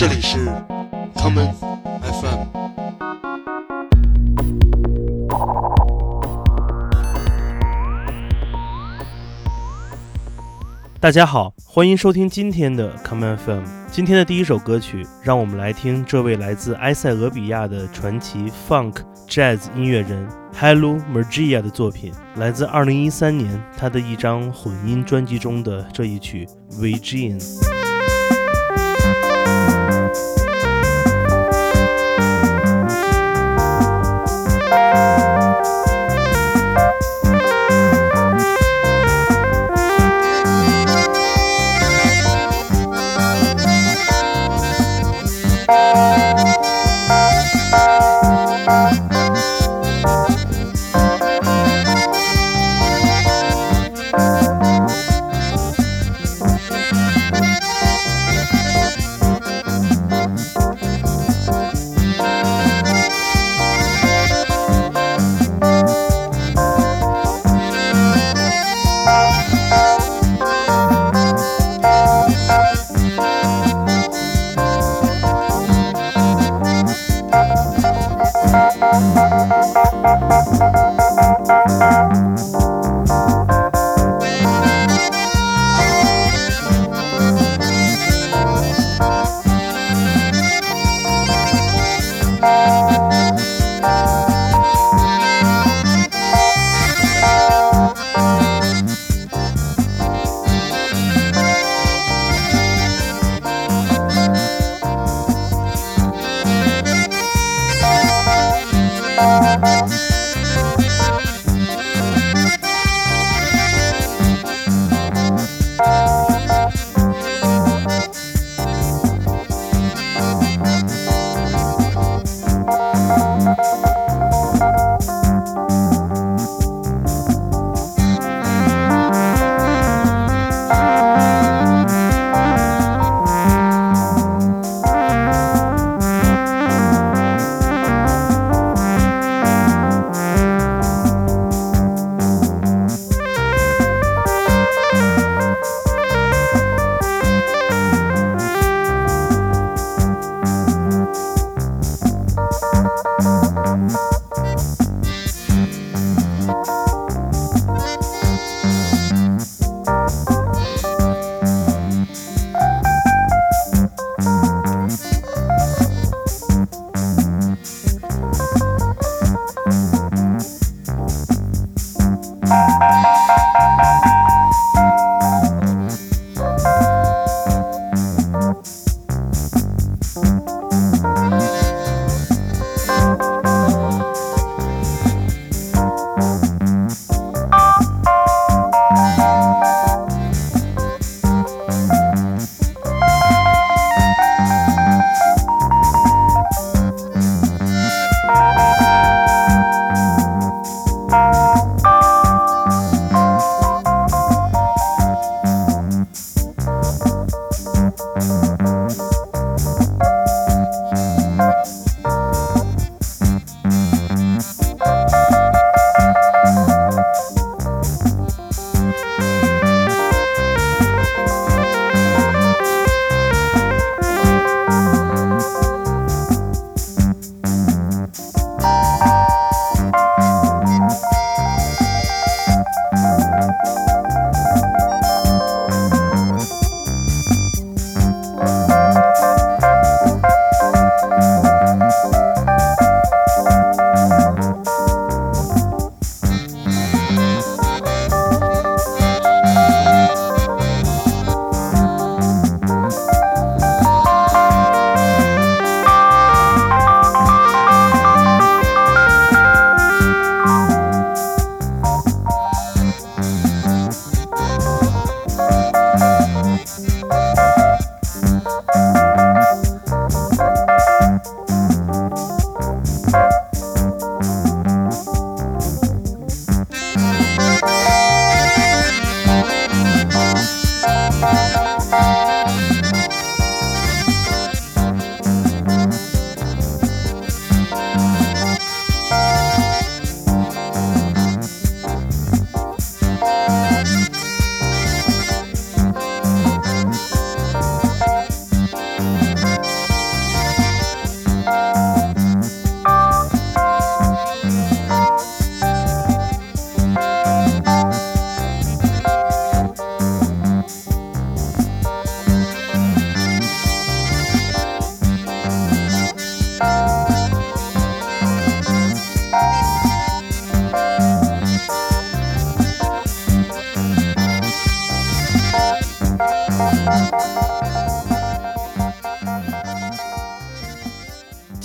这里是 common FM。大家好，欢迎收听今天的 Common FM。今天的第一首歌曲，让我们来听这位来自埃塞俄比亚的传奇 Funk Jazz 音乐人 Hello Mergia 的作品，来自2013年他的一张混音专辑中的这一曲 Virgin。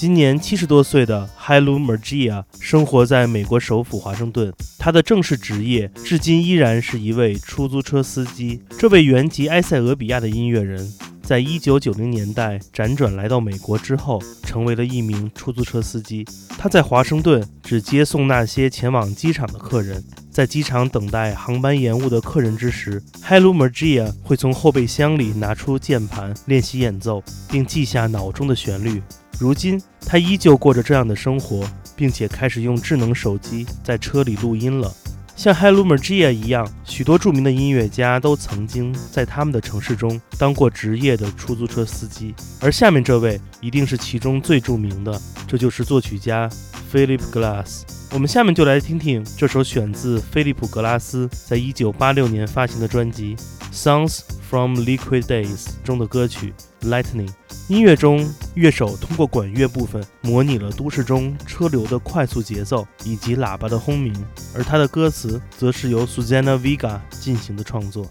今年七十多岁的 Hailu Mergia 生活在美国首府华盛顿。他的正式职业至今依然是一位出租车司机。这位原籍埃塞俄比亚的音乐人，在一九九零年代辗转来到美国之后，成为了一名出租车司机。他在华盛顿只接送那些前往机场的客人。在机场等待航班延误的客人之时，Hello Mergia 会从后备箱里拿出键盘练习演奏，并记下脑中的旋律。如今，他依旧过着这样的生活，并且开始用智能手机在车里录音了。像 Hello Mergia 一样，许多著名的音乐家都曾经在他们的城市中当过职业的出租车司机，而下面这位一定是其中最著名的，这就是作曲家 Philip Glass。我们下面就来听听这首选自菲利普·格拉斯在1986年发行的专辑《Songs from Liquid Days》中的歌曲《Lightning》。音乐中，乐手通过管乐部分模拟了都市中车流的快速节奏以及喇叭的轰鸣，而他的歌词则是由 Susanna Vega 进行的创作。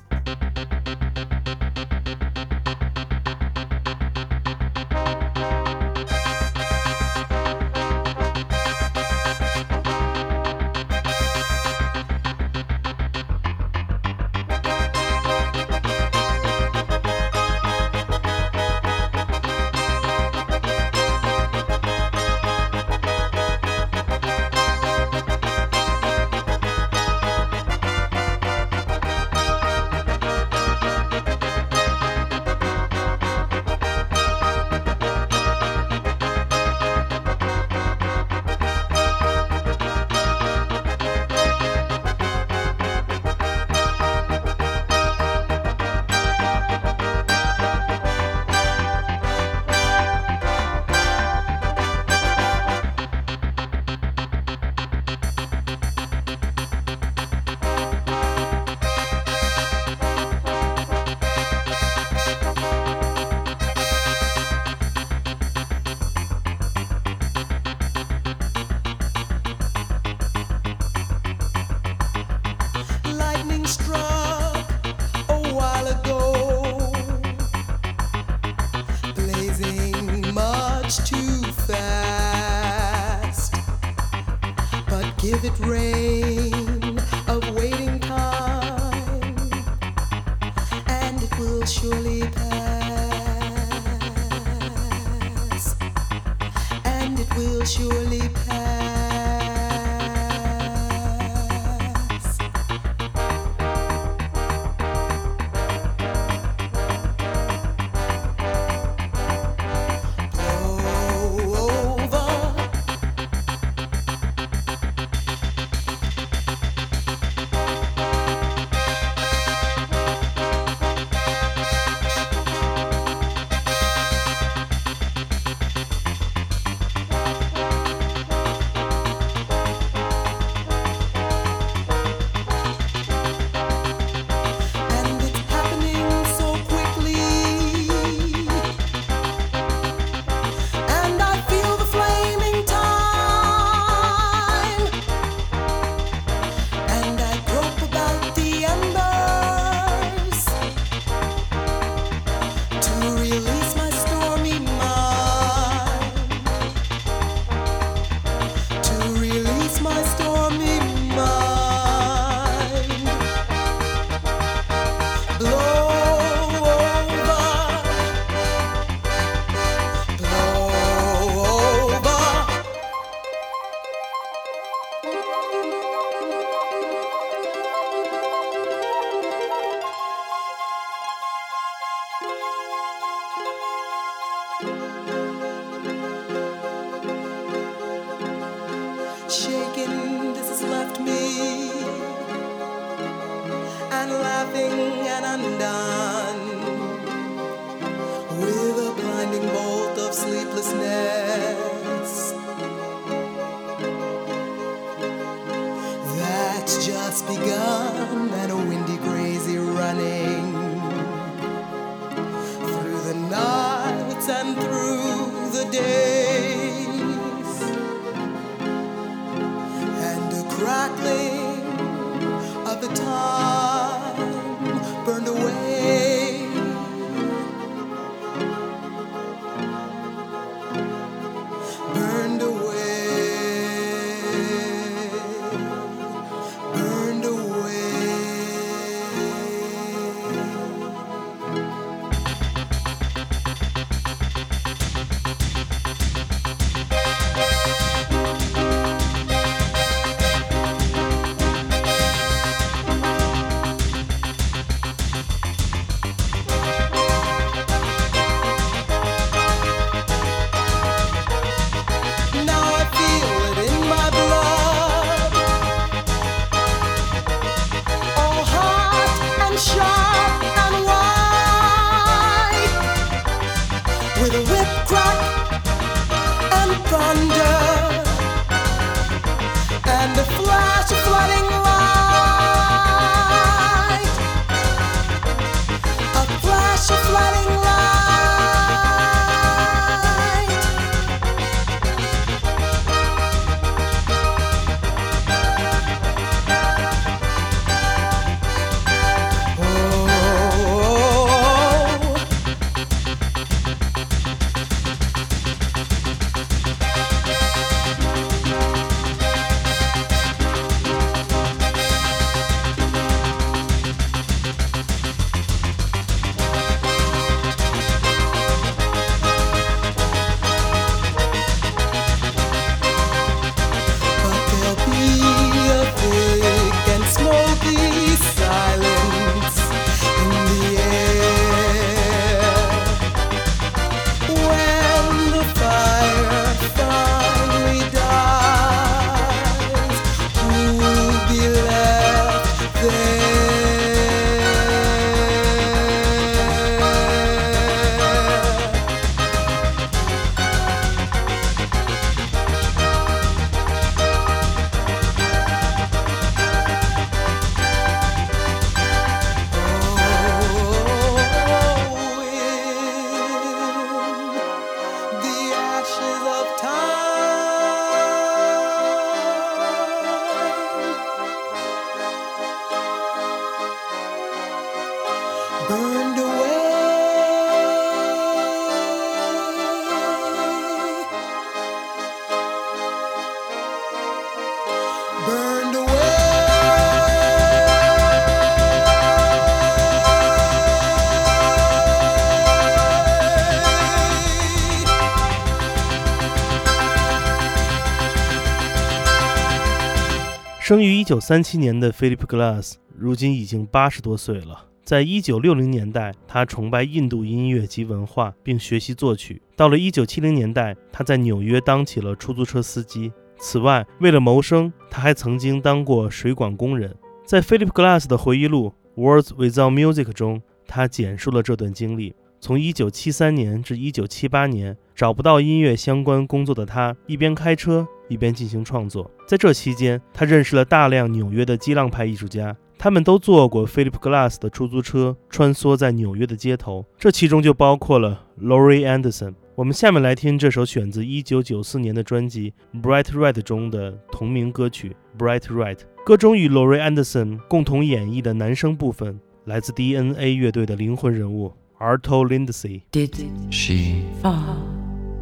生于1937年的 Philip Glass，如今已经八十多岁了。在1960年代，他崇拜印度音乐及文化，并学习作曲。到了1970年代，他在纽约当起了出租车司机。此外，为了谋生，他还曾经当过水管工人。在 Philip Glass 的回忆录《Words Without Music》中，他简述了这段经历。从1973年至1978年，找不到音乐相关工作的他，一边开车一边进行创作。在这期间，他认识了大量纽约的激浪派艺术家，他们都坐过 Philip Glass 的出租车，穿梭在纽约的街头。这其中就包括了 Laurie Anderson。我们下面来听这首选自1994年的专辑《Bright Red》中的同名歌曲《Bright Red》。歌中与 Laurie Anderson 共同演绎的男声部分，来自 DNA 乐队的灵魂人物 Arto Lindsay。Did She fall?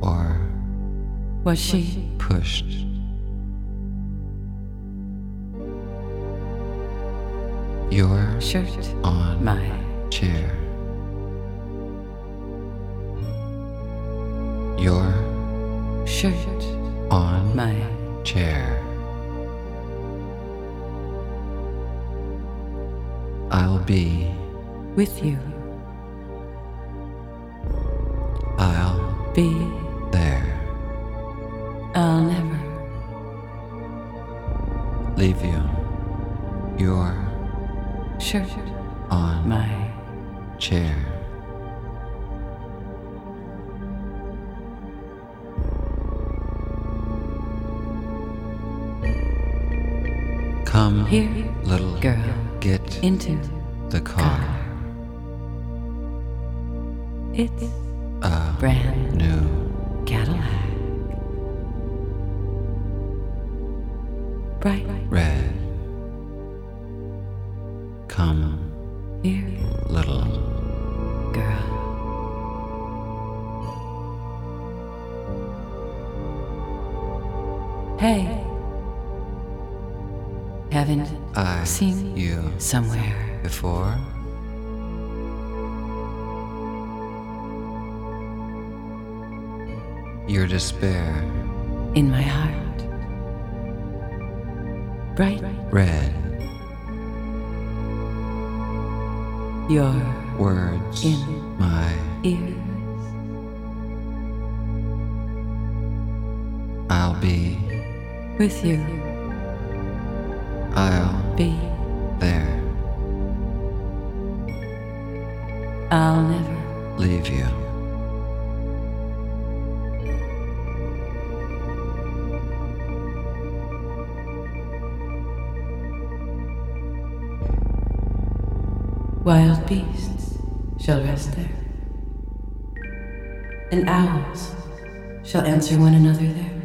or Was she pushed your shirt on my chair. Your shirt on my chair. I'll be, with you? I'll Be on my chair. Come, here little girl get into the car. Your despair, in my heart. Bright red your words, In. my ears. I'll be, With you, I'll be Beasts shall rest there, and owls shall answer one another there,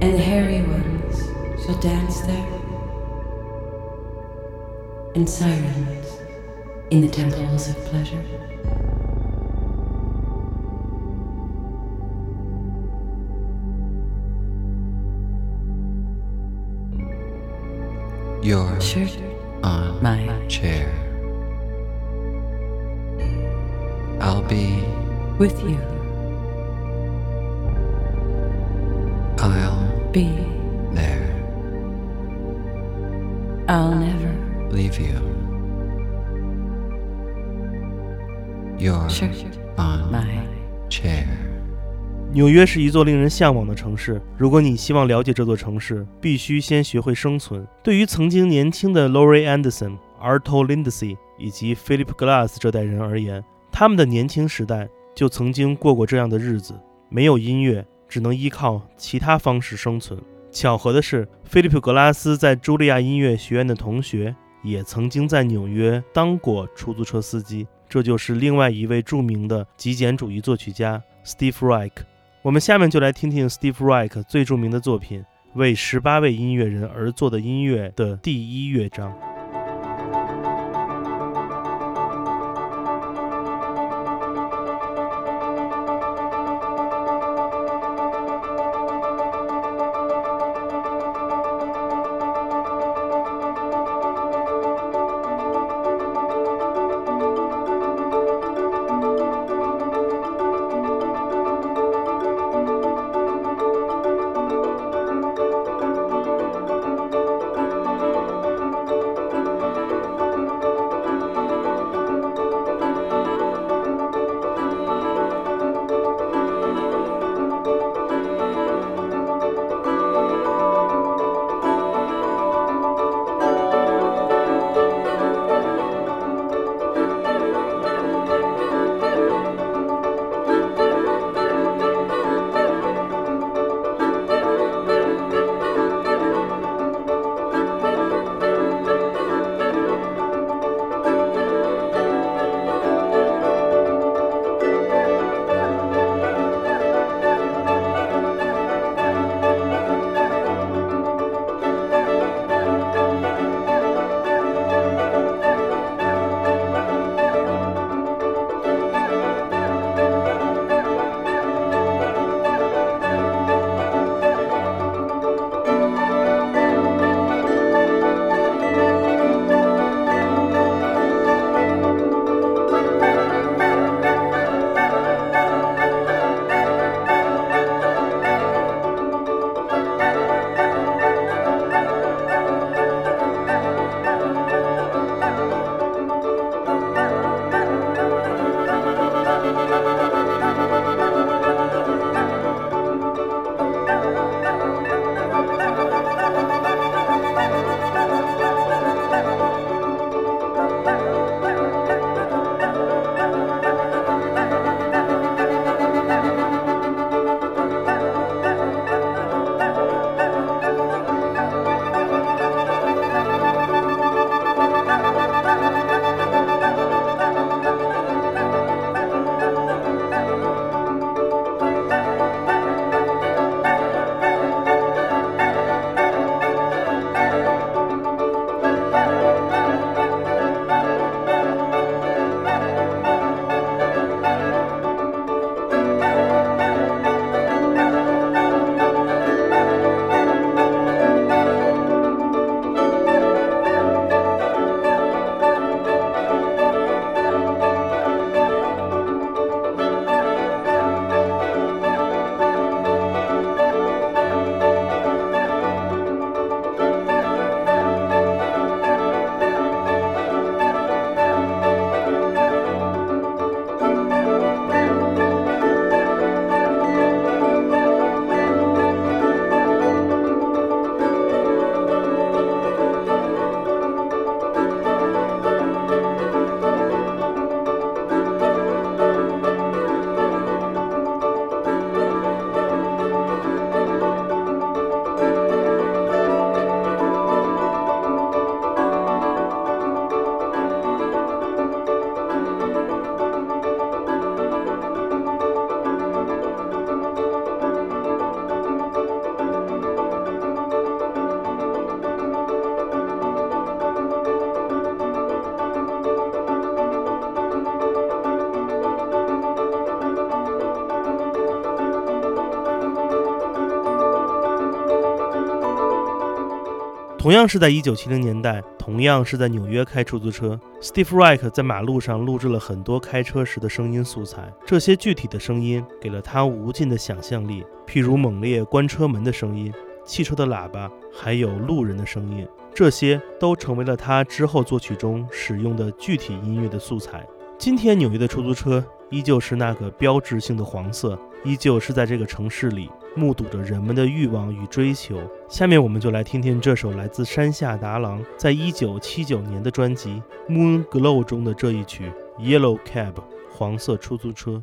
and the hairy ones shall dance there, and sirens in the temples of pleasure. Your Shirt on my chair. I'll be, with you, I'll be, there, I'll never leave you. Your shirt on my chair. 纽约是一座令人向往的城市。如果你希望了解这座城市，必须先学会生存。对于曾经年轻的 Laurie Anderson、Arto Lindsay 以及 Philip Glass 这代人而言，他们的年轻时代就曾经过过这样的日子：没有音乐，只能依靠其他方式生存。巧合的是，菲利普·格拉斯在茱莉亚音乐学院的同学也曾经在纽约当过出租车司机。这就是另外一位著名的极简主义作曲家 Steve Reich。我们下面就来听听 Steve Reich 最著名的作品《为十八位音乐人而作的音乐》的第一乐章。同样是在1970年代，同样是在纽约开出租车，Steve Reich 在马路上录制了很多开车时的声音素材。这些具体的声音给了他无尽的想象力，譬如猛烈关车门的声音、汽车的喇叭，还有路人的声音。这些都成为了他之后作曲中使用的具体音乐的素材。今天纽约的出租车依旧是那个标志性的黄色，依旧是在这个城市里目睹着人们的欲望与追求。下面我们就来听听这首来自山下达郎在一九七九年的专辑《Moon Glow》中的这一曲《Yellow Cab》黄色出租车。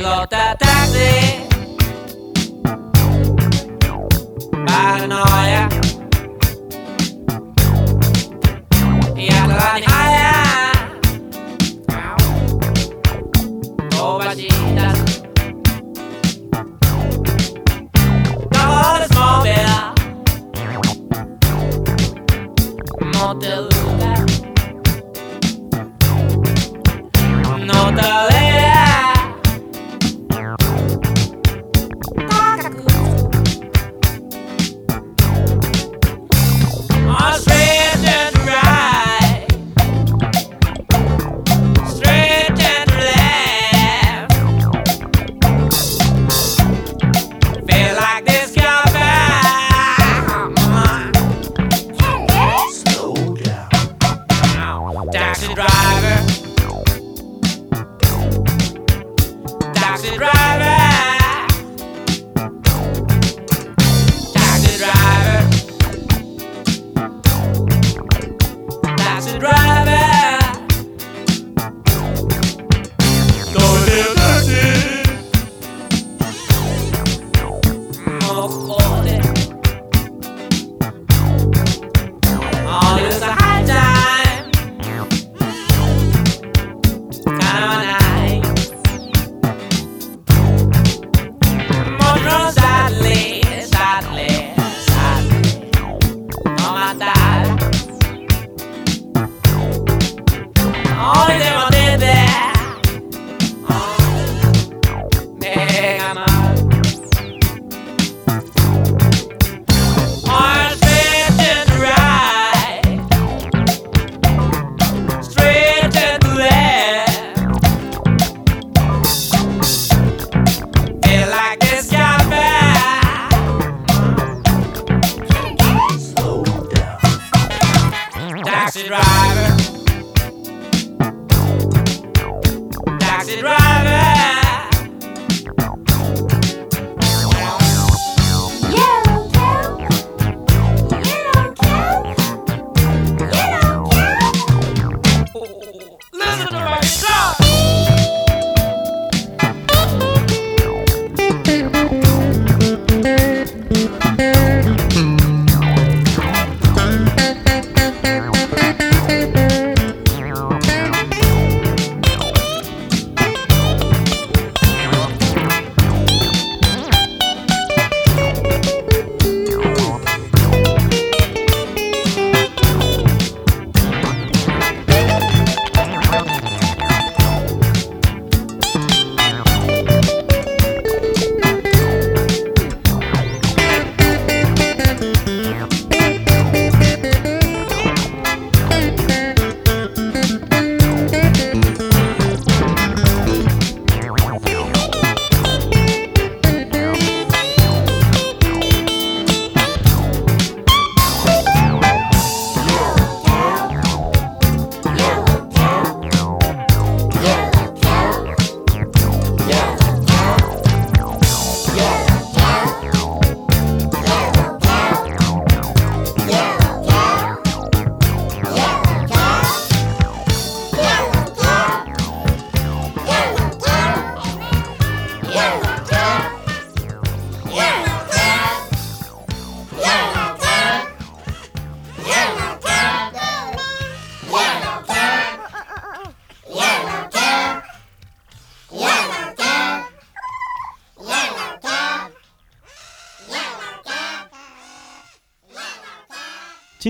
pilota taxi. Paranoia it right.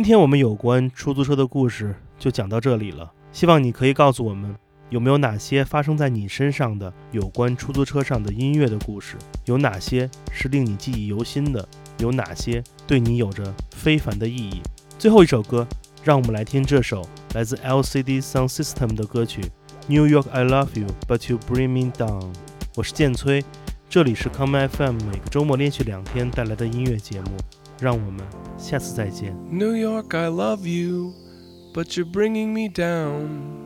今天我们有关出租车的故事就讲到这里了。希望你可以告诉我们，有没有哪些发生在你身上的有关出租车上的音乐的故事？有哪些是令你记忆犹新的？有哪些对你有着非凡的意义？最后一首歌，让我们来听这首来自 LCD Sound System 的歌曲《New York I Love You But You Bring Me Down》。我是建崔，这里是 Come FM 每个周末连续两天带来的音乐节目。让我们下次再见。 New York, I love you, but you're bringing me down.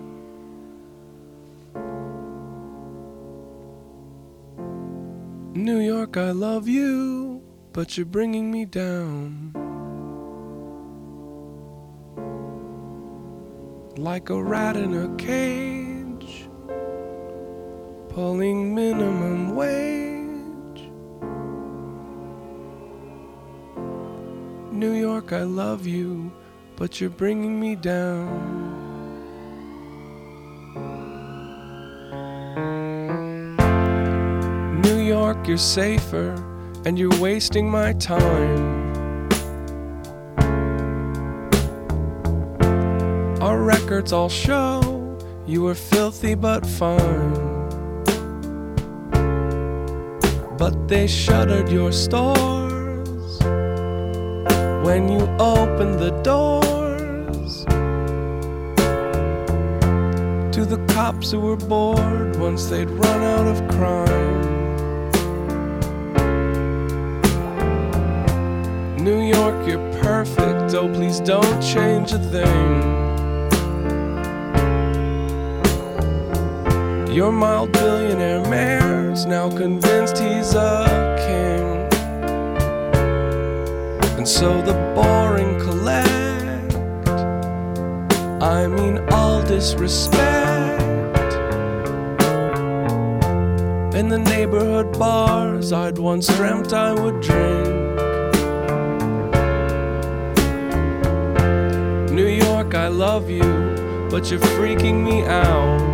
New York, I love you, but you're bringing me down. Like a rat in a cage, pulling minimum wage. New York, I love you, but you're bringing me down. New York, you're safer, and you're wasting my time. Our records all show you were filthy but fine. But they shuttered your stores when you open the doors to the cops who were bored once they'd run out of crime. New York, you're perfect. Oh, please don't change a thing. Your mild billionaire mayor's now convinced he's a king. And so the boring collect. I mean, all disrespect. In the neighborhood bars I'd once dreamt I would drink. New York, I love you, but you're freaking me out.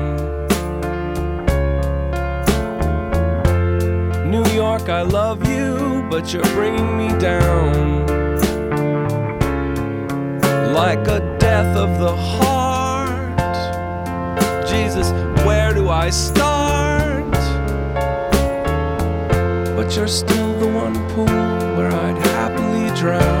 I love you, but you're bringing me down. Like a death of the heart. Jesus, where do I start? But you're still the one pool where I'd happily drown.